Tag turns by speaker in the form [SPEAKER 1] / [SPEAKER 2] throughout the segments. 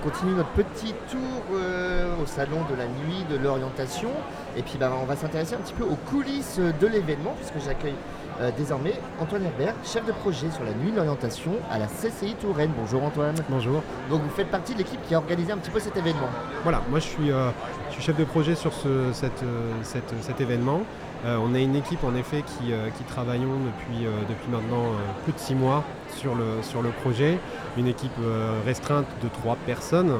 [SPEAKER 1] on continue notre petit tour euh, au salon de la nuit de l'orientation. Et puis bah, on va s'intéresser un petit peu aux coulisses de l'événement, puisque j'accueille euh, désormais Antoine Herbert, chef de projet sur la nuit de l'orientation à la CCI Touraine. Bonjour Antoine.
[SPEAKER 2] Bonjour.
[SPEAKER 1] Donc vous faites partie de l'équipe qui a organisé un petit peu cet événement.
[SPEAKER 2] Voilà, moi je suis, euh, je suis chef de projet sur ce, cette, cette- cet événement. On est une équipe en effet qui, qui travaillons depuis, depuis maintenant plus de six mois sur le, sur le projet. Une équipe euh, restreinte de trois personnes euh,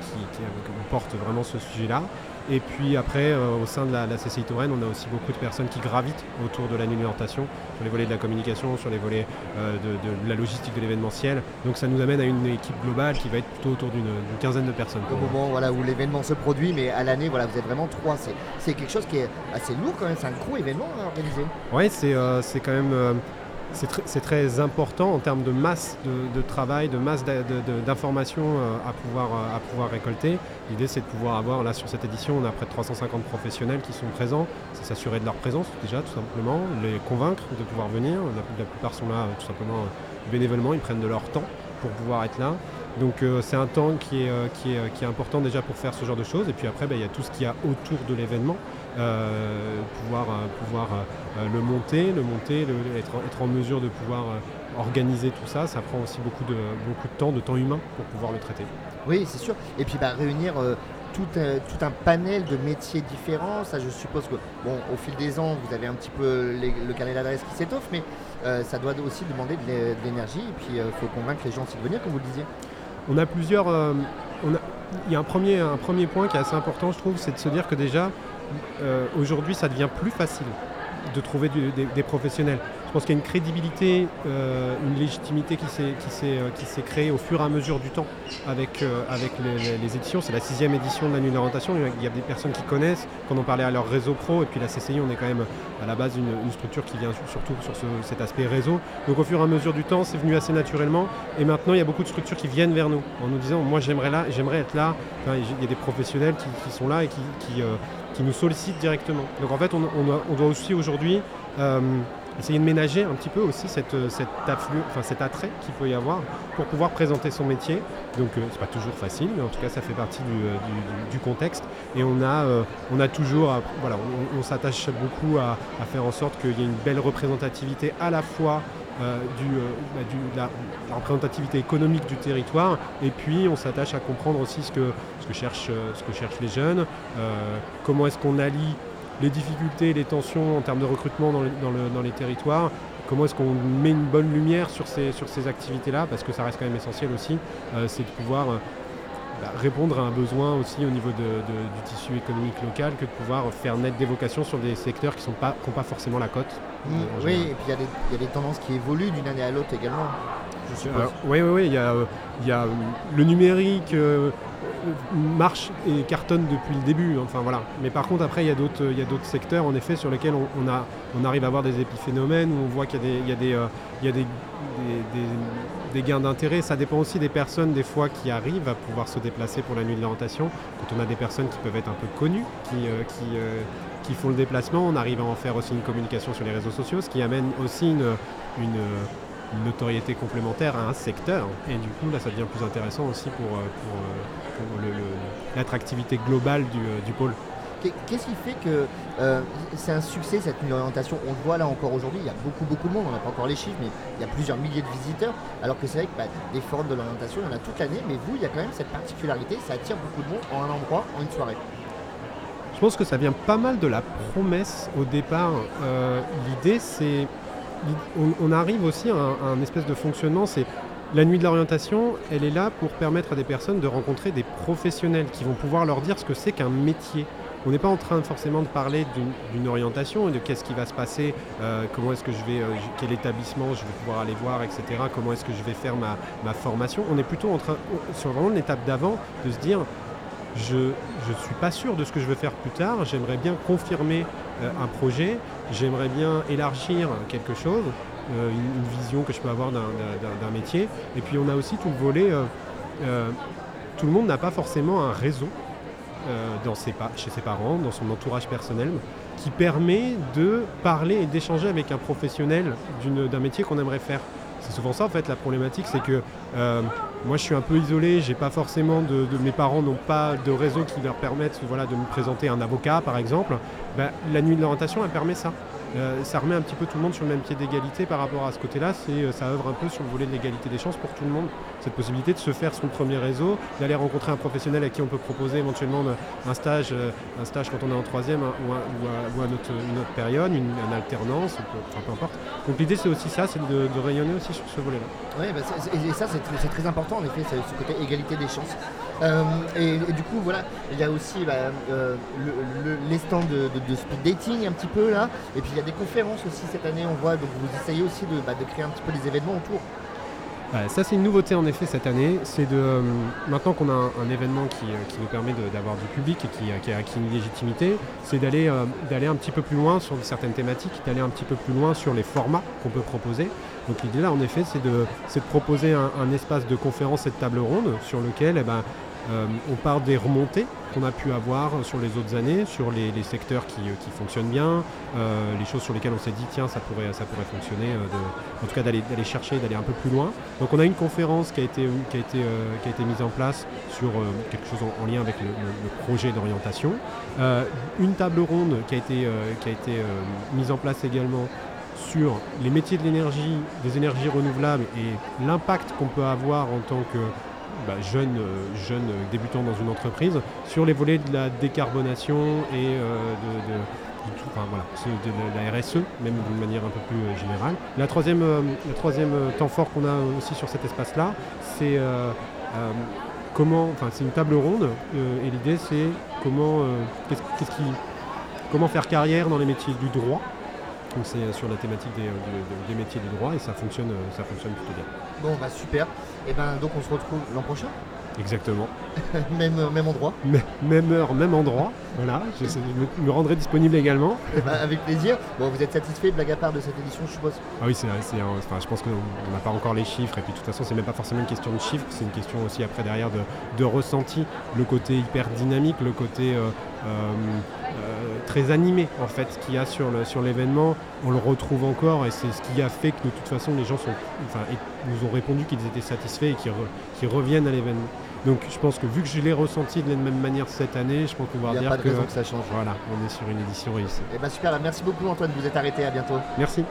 [SPEAKER 2] qui, qui, euh, porte vraiment ce sujet-là. Et puis après, euh, au sein de la, la CCI Touraine, on a aussi beaucoup de personnes qui gravitent autour de la l'orientation, sur les volets de la communication, sur les volets euh, de, de la logistique de l'événementiel. Donc ça nous amène à une équipe globale qui va être plutôt autour d'une quinzaine de personnes.
[SPEAKER 1] Au moment voilà, où l'événement se produit, mais à l'année, voilà, vous êtes vraiment trois. C'est- quelque chose qui est assez lourd quand même, c'est un gros événement à organiser.
[SPEAKER 2] Oui, c'est euh, quand même c'est très, important en termes de masse de, travail, de masse d'informations euh, à, pouvoir, euh, à pouvoir récolter. L'idée, c'est de pouvoir avoir, là sur cette édition, on a près de 350 professionnels qui sont présents. C'est s'assurer de leur présence déjà, tout simplement, les convaincre de pouvoir venir. La, la plupart sont là euh, tout simplement bénévolement, ils prennent de leur temps pour pouvoir être là. Donc euh, c'est un temps qui est, euh, qui, est, euh, qui est important déjà pour faire ce genre de choses. Et puis après, bah, il y a tout ce qu'il y a autour de l'événement. Pouvoir pouvoir le monter, le monter, être, être en mesure de pouvoir organiser tout ça, ça prend aussi beaucoup de, beaucoup de temps, de temps humain pour pouvoir le traiter.
[SPEAKER 1] Oui, c'est sûr. Et puis bah, réunir tout, un, tout un panel de métiers différents, ça je suppose que, bon, au fil des ans, vous avez un petit peu le carnet d'adresse qui s'étoffe, mais ça doit aussi demander de l'é- de l'énergie. Et puis il faut convaincre les gens de venir, comme vous le disiez.
[SPEAKER 2] On a plusieurs. euh, il y a un premier, point qui est assez important, je trouve, c'est de se dire que déjà, euh, aujourd'hui, ça devient plus facile de trouver des professionnels. Je pense qu'il y a une crédibilité, euh, une légitimité euh, qui s'est créée au fur et à mesure du temps avec, euh, les, éditions. C'est la sixième édition de la nuit d'orientation. Il y a- Il y a des personnes qui connaissent, qu'on en parlait à leur réseau pro. Et puis la CCI, on est quand même à la base une, structure qui vient surtout sur ce- cet aspect réseau. Donc au fur et à mesure du temps, c'est venu assez naturellement. Et maintenant, il y a beaucoup de structures qui viennent vers nous en nous disant, moi j'aimerais, là, j'aimerais être là. Il y a des professionnels qui, sont là et qui, nous sollicitent directement. Donc en fait, on, on doit, on aussi aujourd'hui essayer de ménager un petit peu aussi cette, euh, cet, afflu- enfin, cet attrait qu'il peut y avoir pour pouvoir présenter son métier. Donc euh, c'est pas toujours facile, mais en tout cas ça fait partie du, euh, du- contexte. Et on a, euh, on a toujours, voilà, on, s'attache beaucoup à, à faire en sorte qu'il y ait une belle représentativité à la fois euh, du, bah, la, représentativité économique du territoire, et puis on s'attache à comprendre aussi ce que, ce que, cherchent, ce que cherchent les jeunes, comment est-ce qu'on allie les difficultés, les tensions en termes de recrutement dans, le- dans le- dans les territoires, comment est-ce qu'on met une bonne lumière sur ces, sur ces activités-là, parce que ça reste quand même essentiel aussi, euh, c'est de pouvoir euh, bah, répondre à un besoin aussi au niveau de- de- du tissu économique local, que de pouvoir faire naître des vocations sur des secteurs qui n'ont pas, qui ont pas forcément la cote.
[SPEAKER 1] Mm,
[SPEAKER 2] en
[SPEAKER 1] oui, et puis il y, a des- il y a des tendances qui évoluent d'une année à l'autre également. Je suppose.
[SPEAKER 2] Oui, oui, oui. Il y a, euh, il y a, euh, le numérique euh, euh, marche et cartonne depuis le début. Enfin voilà. Mais par contre, après, il y a d'autres, il y a d'autres secteurs, en effet, sur lesquels on, a, on arrive à avoir des épiphénomènes où on voit qu'il y a des, il y a des, euh, des, gains d'intérêt. Ça dépend aussi des personnes, des fois, qui arrivent à pouvoir se déplacer pour la nuit de l'orientation. Quand on a des personnes qui peuvent être un peu connues, qui, euh, euh, font le déplacement, on arrive à en faire aussi une communication sur les réseaux sociaux, ce qui amène aussi une, une notoriété complémentaire à un secteur. Et du coup, là, ça devient plus intéressant aussi pour, euh, pour, euh, pour l'attractivité globale du, euh, du pôle.
[SPEAKER 1] Qu'est- Qu'est-ce qui fait que euh, c'est un succès cette nuit d'orientation On le voit là encore aujourd'hui, il y a beaucoup beaucoup de monde, on n'a pas encore les chiffres, mais il y a plusieurs milliers de visiteurs, alors que c'est vrai que bah, des forums de l'orientation, il y en a toute l'année, mais vous, il y a quand même cette particularité, ça attire beaucoup de monde en un endroit, en une soirée.
[SPEAKER 2] Je pense que ça vient pas mal de la promesse au départ. Euh, L'idée, c'est. On, arrive aussi à un, espèce de fonctionnement, c'est. La nuit de l'orientation, elle est là pour permettre à des personnes de rencontrer des professionnels qui vont pouvoir leur dire ce que c'est qu'un métier. On n'est pas en train forcément de parler d'une- orientation et de qu'est-ce qui va se passer, euh, comment est-ce que je vais, euh, quel établissement je vais pouvoir aller voir, etc. Comment est-ce que je vais faire ma, ma formation. On est plutôt en train, sur vraiment l'étape d'avant, de se dire je ne suis pas sûr de ce que je veux faire plus tard. J'aimerais bien confirmer euh, un projet. J'aimerais bien élargir quelque chose, euh, une, vision que je peux avoir d'un- métier. Et puis on a aussi tout le volet. euh, tout le monde n'a pas forcément un réseau chez ses parents, dans son entourage personnel, qui permet de parler et d'échanger avec un professionnel d'un métier qu'on aimerait faire. C'est souvent ça en fait la problématique, c'est que euh, moi je suis un peu isolé, j'ai pas forcément de, mes parents n'ont pas de réseau qui leur permettent voilà, de me présenter un avocat par exemple. Ben, la nuit de l'orientation elle permet ça. Euh, ça remet un petit peu tout le monde sur le même pied d'égalité par rapport à ce côté-là. Euh, ça œuvre un peu sur le volet de l'égalité des chances pour tout le monde. Cette possibilité de se faire son premier réseau, d'aller rencontrer un professionnel à qui on peut proposer éventuellement un stage, euh, un stage quand on est en troisième hein, ou, à, une, autre, période, une, alternance, peu importe. Donc l'idée c'est aussi ça, c'est de, rayonner aussi sur ce volet-là.
[SPEAKER 1] Oui, bah, et ça c'est très important en effet, ce côté égalité des chances. Et, du coup voilà, il y a aussi bah, les stands de, speed dating un petit peu là, et puis il y a des conférences aussi cette année, on voit, donc vous essayez aussi de, bah, créer un petit peu des événements autour.
[SPEAKER 2] ça c'est une nouveauté en effet cette année, c'est de euh, maintenant qu'on a un, événement qui, euh, nous permet d'avoir du public et qui, a acquis une légitimité, c'est d'aller euh, un petit peu plus loin sur certaines thématiques, d'aller un petit peu plus loin sur les formats qu'on peut proposer. Donc l'idée là en effet c'est de, de proposer un, espace de conférence et de table ronde sur lequel eh ben, euh, on part des remontées qu'on a pu avoir sur les autres années, sur les, secteurs qui, fonctionnent bien, euh, les choses sur lesquelles on s'est dit tiens ça pourrait, ça pourrait fonctionner, euh, en tout cas d'aller chercher, d'aller un peu plus loin. Donc on a une conférence qui a été, mise en place sur quelque chose en, lien avec le, projet d'orientation, une table ronde qui a été mise en place également sur les métiers de l'énergie, des énergies renouvelables et l'impact qu'on peut avoir en tant que bah, jeunes, euh, jeunes débutants dans une entreprise sur les volets de la décarbonation et euh, de, la RSE, même d'une manière un peu plus euh, générale. La troisième, le troisième temps fort qu'on a aussi sur cet espace-là, c'est comment, enfin une table ronde et l'idée c'est comment, comment faire carrière dans les métiers du droit donc euh, sur la thématique des, euh, métiers du droit et ça fonctionne, euh, ça fonctionne plutôt bien.
[SPEAKER 1] Bon bah super. Et eh ben donc on se retrouve l'an prochain
[SPEAKER 2] Exactement.
[SPEAKER 1] même, même endroit
[SPEAKER 2] Même heure, même endroit. Voilà, je, me, rendrai disponible également.
[SPEAKER 1] Eh ben, avec plaisir. Bon, vous êtes satisfait, blague à part, de cette édition, je suppose?
[SPEAKER 2] Ah oui, c'est, je pense qu'on n'a pas encore les chiffres. Et puis de toute façon, c'est même pas forcément une question de chiffres, c'est une question aussi après derrière de, ressenti. Le côté hyper dynamique, le côté très animé en fait qu'il y a sur, le, sur l'événement, on le retrouve encore et c'est ce qui a fait que de toute façon les gens sont, enfin, nous ont répondu qu'ils étaient satisfaits et qu'ils, reviennent à l'événement. Donc je pense que vu que je l'ai ressenti de la même manière cette année, je pense va dire
[SPEAKER 1] pas de que, que ça change.
[SPEAKER 2] Voilà, on est sur une édition réussie.
[SPEAKER 1] Et eh ben super, merci beaucoup Antoine, vous êtes arrêté, à bientôt.
[SPEAKER 2] Merci.